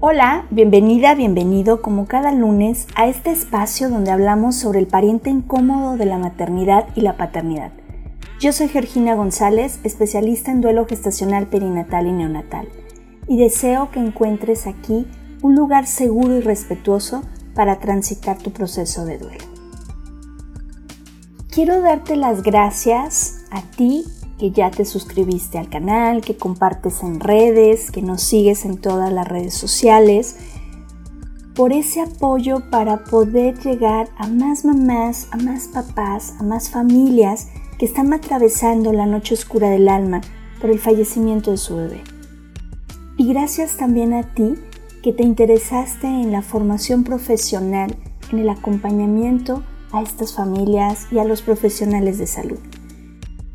Hola, bienvenida, bienvenido como cada lunes a este espacio donde hablamos sobre el pariente incómodo de la maternidad y la paternidad. Yo soy Georgina González, especialista en duelo gestacional perinatal y neonatal, y deseo que encuentres aquí un lugar seguro y respetuoso para transitar tu proceso de duelo. Quiero darte las gracias a ti que ya te suscribiste al canal, que compartes en redes, que nos sigues en todas las redes sociales, por ese apoyo para poder llegar a más mamás, a más papás, a más familias que están atravesando la noche oscura del alma por el fallecimiento de su bebé. Y gracias también a ti que te interesaste en la formación profesional, en el acompañamiento a estas familias y a los profesionales de salud.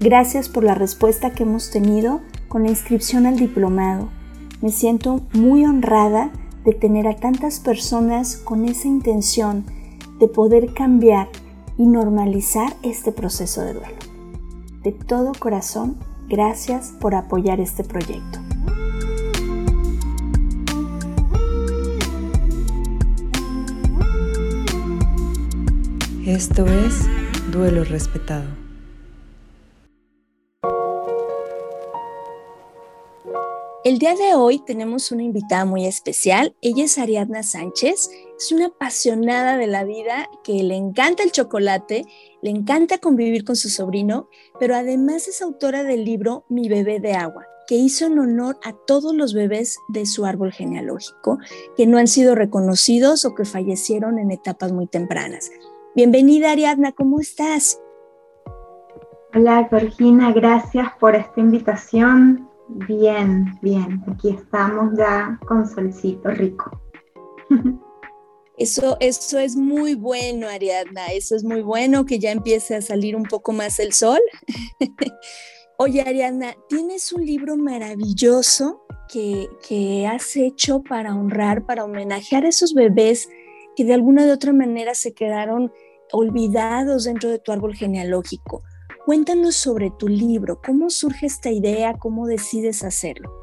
Gracias por la respuesta que hemos tenido con la inscripción al diplomado. Me siento muy honrada de tener a tantas personas con esa intención de poder cambiar y normalizar este proceso de duelo. De todo corazón, gracias por apoyar este proyecto. Esto es Duelo Respetado. El día de hoy tenemos una invitada muy especial. Ella es Ariadna Sánchez. Es una apasionada de la vida que le encanta el chocolate, le encanta convivir con su sobrino, pero además es autora del libro Mi bebé de agua, que hizo en honor a todos los bebés de su árbol genealógico que no han sido reconocidos o que fallecieron en etapas muy tempranas. Bienvenida Ariadna, ¿cómo estás? Hola Georgina, gracias por esta invitación. Bien, bien. Aquí estamos ya con solcito rico. Eso, eso es muy bueno, Ariadna. Eso es muy bueno que ya empiece a salir un poco más el sol. Oye, Ariadna, tienes un libro maravilloso que, que has hecho para honrar, para homenajear a esos bebés que de alguna de otra manera se quedaron olvidados dentro de tu árbol genealógico. Cuéntanos sobre tu libro, cómo surge esta idea, cómo decides hacerlo.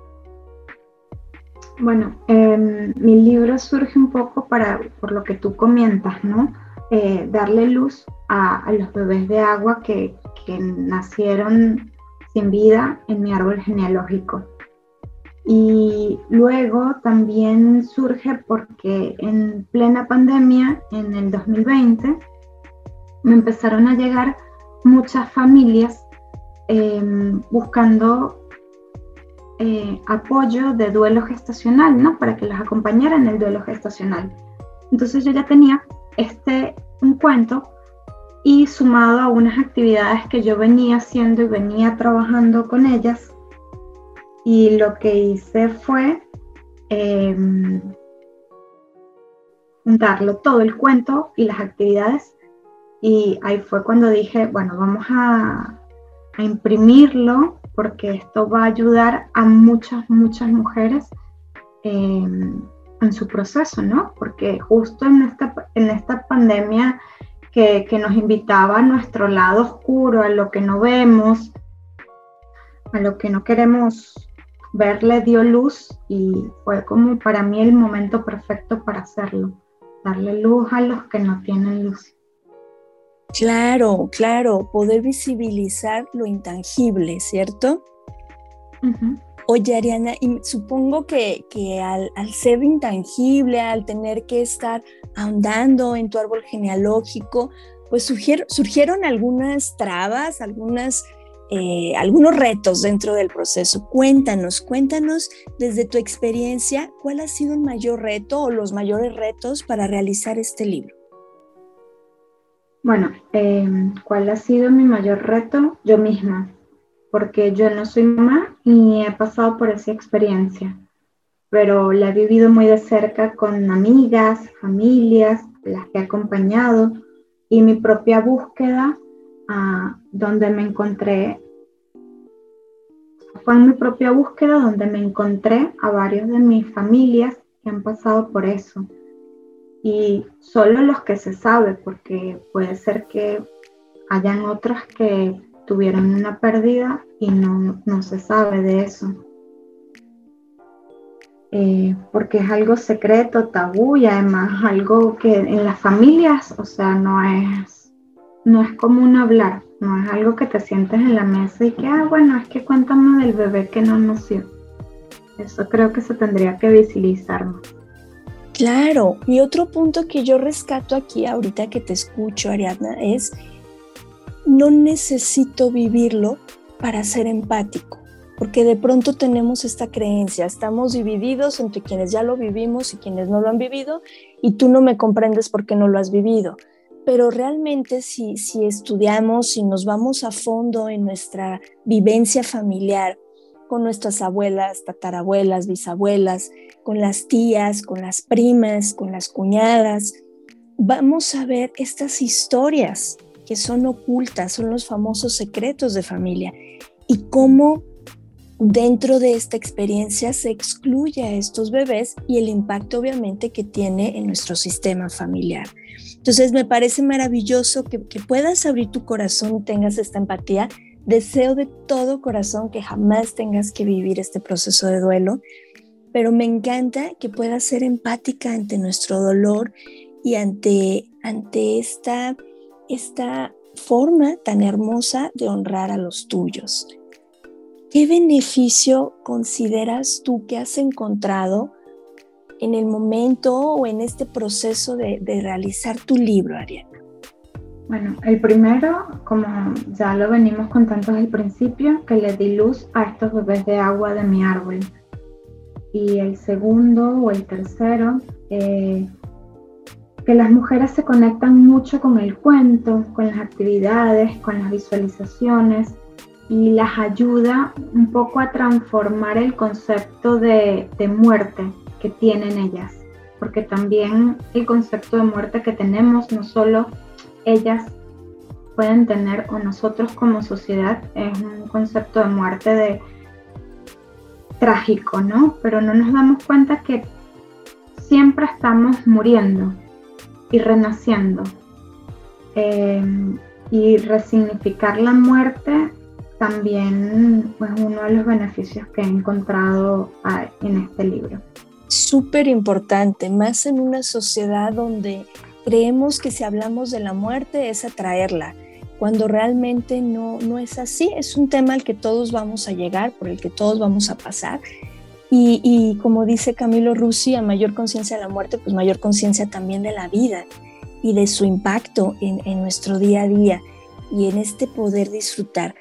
Bueno, em, mi libro surge un poco para, por lo que tú comentas, ¿no? Eh, darle luz a, los bebés de agua que, que nacieron sin vida en mi árbol genealógico. Y luego también surge porque en plena pandemia, en el 2020, me empezaron a llegar muchas familias em, buscando eh, apoyo de duelo gestacional, ¿no? Para que los acompañara en el duelo gestacional. Entonces yo ya tenía este un cuento y sumado a unas actividades que yo venía haciendo y venía trabajando con ellas. Y lo que hice fue eh, todo el cuento y las actividades y ahí fue cuando dije, bueno, vamos a, imprimirlo porque esto va a ayudar a muchas, muchas mujeres em, en su proceso, ¿no? Porque justo en esta, en esta pandemia que, que, nos invitaba a nuestro lado oscuro, a lo que no vemos, a lo que no queremos ver, le dio luz y fue como para mí el momento perfecto para hacerlo, darle luz a los que no tienen luz. Claro, claro, poder visibilizar lo intangible, ¿cierto? Oye, Ariana, y supongo que, al, ser intangible, al tener que estar ahondando en tu árbol genealógico, pues surgieron, algunas trabas, algunas, eh, algunos retos dentro del proceso. Cuéntanos, cuéntanos desde tu experiencia, ¿cuál ha sido el mayor reto o los mayores retos para realizar este libro? Bueno, em, ¿cuál ha sido mi mayor reto? Yo misma, porque yo no soy mamá y he pasado por esa experiencia, pero la he vivido muy de cerca con amigas, familias, las que he acompañado y mi propia búsqueda, ah, donde me encontré, fue en mi propia búsqueda donde me encontré a varios de mis familias que han pasado por eso y solo los que se sabe, porque puede ser que hayan otras que tuvieron una pérdida y no, no se sabe de eso. eh, porque es algo secreto, tabú y además algo que en las familias, o sea, no es, no es común hablar, no es algo que te sientes en la mesa y que, ah, bueno, es que cuéntame del bebé que no nació. Eso creo que se tendría que visibilizar más. Claro, y otro punto que yo rescato aquí ahorita que te escucho, Ariadna, es no necesito vivirlo para ser empático porque de pronto tenemos esta creencia, estamos divididos entre quienes ya lo vivimos y quienes no lo han vivido, y tú no me comprendes porque no lo has vivido. Pero realmente si, si estudiamos, si nos vamos a fondo en nuestra vivencia familiar, con nuestras abuelas, tatarabuelas, bisabuelas, con las tías, con las primas, con las cuñadas, vamos a ver estas historias que son ocultas, son los famosos secretos de familia y cómo dentro de esta experiencia se excluye a estos bebés y el impacto obviamente que tiene en nuestro sistema familiar. Entonces me parece maravilloso que, puedas abrir tu corazón y tengas esta empatía. Deseo de todo corazón que jamás tengas que vivir este proceso de duelo, pero me encanta que puedas ser empática ante nuestro dolor y ante, ante esta, esta forma tan hermosa de honrar a los tuyos. ¿Qué beneficio consideras tú que has encontrado en el momento o en este proceso de, realizar tu libro, Ariana? Bueno, el primero, como ya lo venimos contando desde el principio, que le di luz a estos bebés de agua de mi árbol. Y el segundo o el tercero, eh, que las mujeres se conectan mucho con el cuento, con las actividades, con las visualizaciones y las ayuda un poco a transformar el concepto de, muerte que tienen ellas, porque también el concepto de muerte que tenemos, no solo ellas pueden tener o nosotros como sociedad, es un concepto de muerte de trágico, ¿no? Pero no nos damos cuenta que siempre estamos muriendo y renaciendo. Eh, y resignificar la muerte también pues, uno de los beneficios que he encontrado ah, en este libro. Súper importante, más en una sociedad donde creemos que si hablamos de la muerte es atraerla, cuando realmente no, no es así, es un tema al que todos vamos a llegar, por el que todos vamos a pasar. Y, y como dice Camilo Russi, a mayor conciencia de la muerte, pues mayor conciencia también de la vida y de su impacto en, en nuestro día a día y en este poder disfrutar.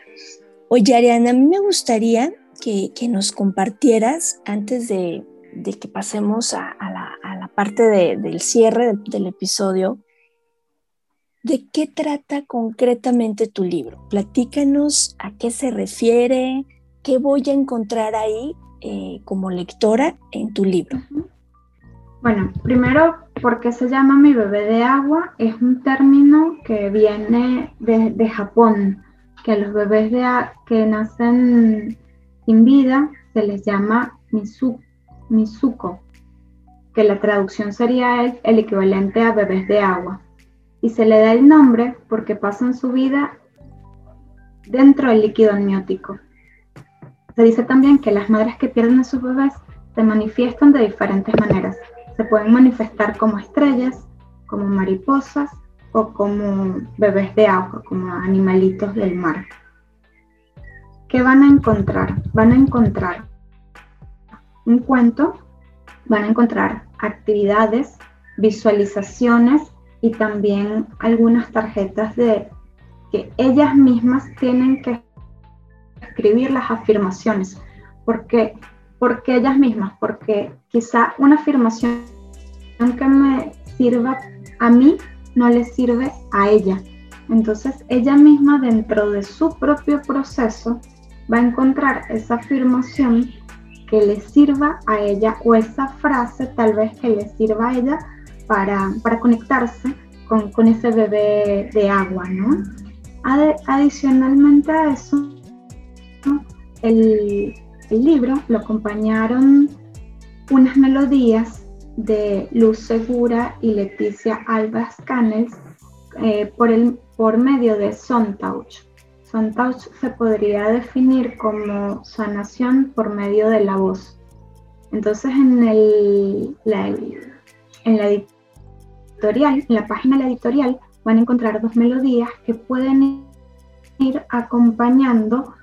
Oye, Ariana, a mí me gustaría que, nos compartieras antes de, que pasemos a, la, parte del cierre del, episodio, ¿de qué trata concretamente tu libro? Platícanos a qué se refiere, qué voy a encontrar ahí eh, como lectora en tu libro. Bueno, primero, ¿por qué se llama mi bebé de agua? Es un término que viene de Japón que a los bebés de, que nacen sin vida se les llama misu, misuko, que la traducción sería el, equivalente a bebés de agua. Y se le da el nombre porque pasan su vida dentro del líquido amniótico. Se dice también que las madres que pierden a sus bebés se manifiestan de diferentes maneras. Se pueden manifestar como estrellas, como mariposas o como bebés de agua, como animalitos del mar. ¿Qué van a encontrar? Van a encontrar un cuento, van a encontrar actividades, visualizaciones y también algunas tarjetas de que ellas mismas tienen que escribir las afirmaciones. ¿Por qué? Porque ellas mismas, porque quizá una afirmación que me sirva a mí no le sirve a ella. Entonces ella misma dentro de su propio proceso va a encontrar esa afirmación que le sirva a ella o esa frase tal vez que le sirva a ella para, conectarse con, ese bebé de agua, ¿no? adicionalmente a eso, el, el libro lo acompañaron unas melodías de Luz Segura y Leticia Albas Canels eh, por, el, por medio de Sontouch. Sontouch se podría definir como sanación por medio de la voz. Entonces en, el, la, en la editorial, en la página de la editorial, van a encontrar dos melodías que pueden ir acompañando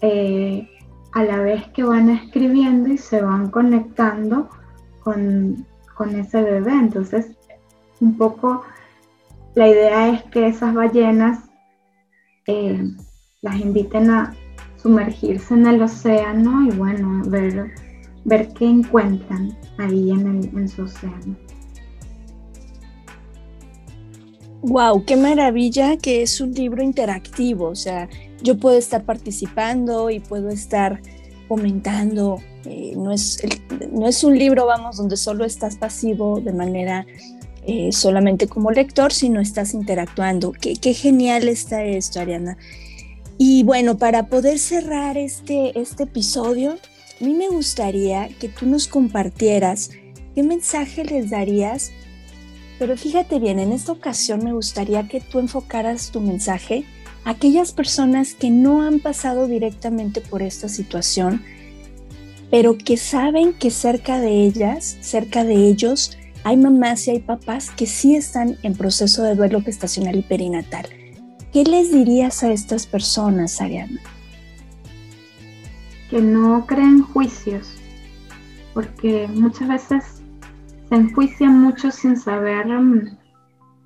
eh, a la vez que van escribiendo y se van conectando con, con ese bebé. Entonces, un poco la idea es que esas ballenas las inviten a sumergirse en el océano y bueno, ver, ver qué encuentran ahí en, en su océano. Wow, qué maravilla que es un libro interactivo, o sea, yo puedo estar participando y puedo estar comentando, eh, no, es no es un libro, vamos, donde solo estás pasivo de manera eh, solamente como lector, sino estás interactuando. Qué, qué, genial está esto, Ariana. Y bueno, para poder cerrar este, este episodio, a mí me gustaría que tú nos compartieras qué mensaje les darías pero fíjate bien, en esta ocasión me gustaría que tú enfocaras tu mensaje a aquellas personas que no han pasado directamente por esta situación, pero que saben que cerca de ellas, cerca de ellos, hay mamás y hay papás que sí están en proceso de duelo gestacional y perinatal. ¿Qué les dirías a estas personas, Ariana? Que no creen juicios, porque muchas veces se enjuician mucho sin saber mm,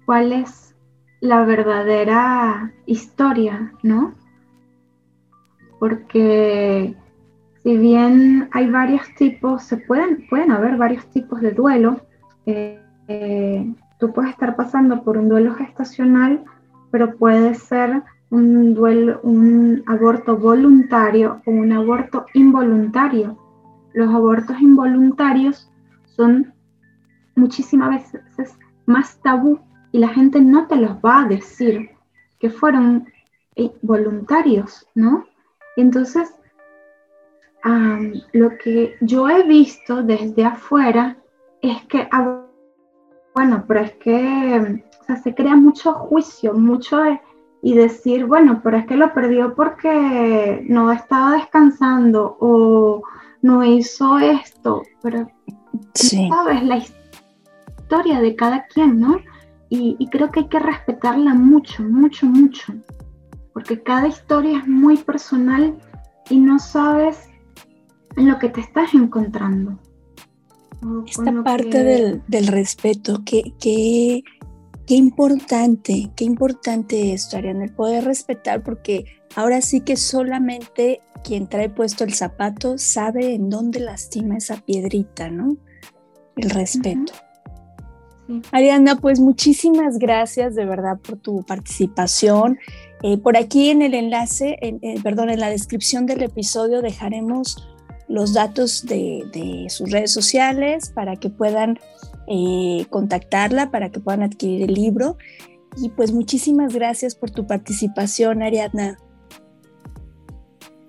cuál es la verdadera historia, ¿no? Porque si bien hay varios tipos, se pueden, pueden haber varios tipos de duelo, eh, tú puedes estar pasando por un duelo gestacional, pero puede ser un duelo, un aborto voluntario o un aborto involuntario. Los abortos involuntarios son muchísimas veces más tabú y la gente no te los va a decir que fueron eh, voluntarios, ¿no? Entonces, lo que yo he visto desde afuera es que, ah, bueno, pero es que se crea mucho juicio, mucho y decir, bueno, pero es que lo perdió porque no estaba descansando o no hizo esto, pero sí. sabes la historia historia de cada quien, ¿no? Y, creo que hay que respetarla mucho, mucho, mucho, porque cada historia es muy personal y no sabes en lo que te estás encontrando. Esta parte del, respeto, qué, qué, qué importante, qué importante esto, Ariana, el poder respetar, porque ahora sí que solamente quien trae puesto el zapato sabe en dónde lastima esa piedrita, ¿no? El respeto. Ariana, pues muchísimas gracias de verdad por tu participación. Eh, por aquí en el enlace, perdón, en la descripción del episodio dejaremos los datos de, sus redes sociales para que puedan eh, contactarla, para que puedan adquirir el libro. Y pues muchísimas gracias por tu participación, Ariadna.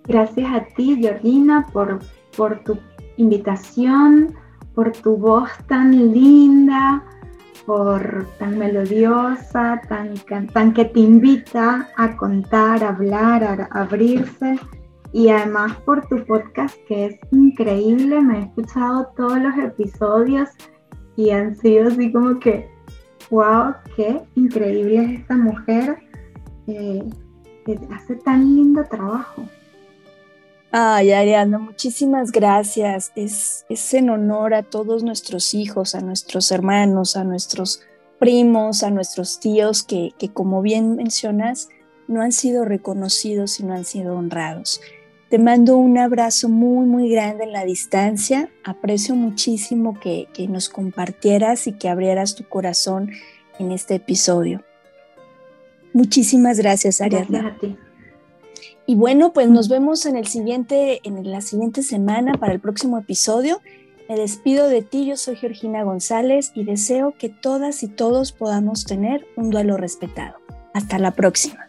Gracias a ti, Georgina, por, por tu invitación, por tu voz tan linda, por tan melodiosa, tan, tan que te invita a contar, a hablar, a, abrirse y además por tu podcast que es increíble, me he escuchado todos los episodios y han sido así como que, wow, qué increíble es esta mujer que hace tan lindo trabajo. Ay, Ariana, muchísimas gracias. Es, es en honor a todos nuestros hijos, a nuestros hermanos, a nuestros primos, a nuestros tíos que, que como bien mencionas, no han sido reconocidos y no han sido honrados. Te mando un abrazo muy, muy grande en la distancia. Aprecio muchísimo que, que nos compartieras y que abrieras tu corazón en este episodio. Muchísimas gracias, Ariadna. Gracias a ti. Y bueno, pues nos vemos en el siguiente, en la siguiente semana para el próximo episodio. Me despido de ti, yo soy Georgina González y deseo que todas y todos podamos tener un duelo respetado. Hasta la próxima.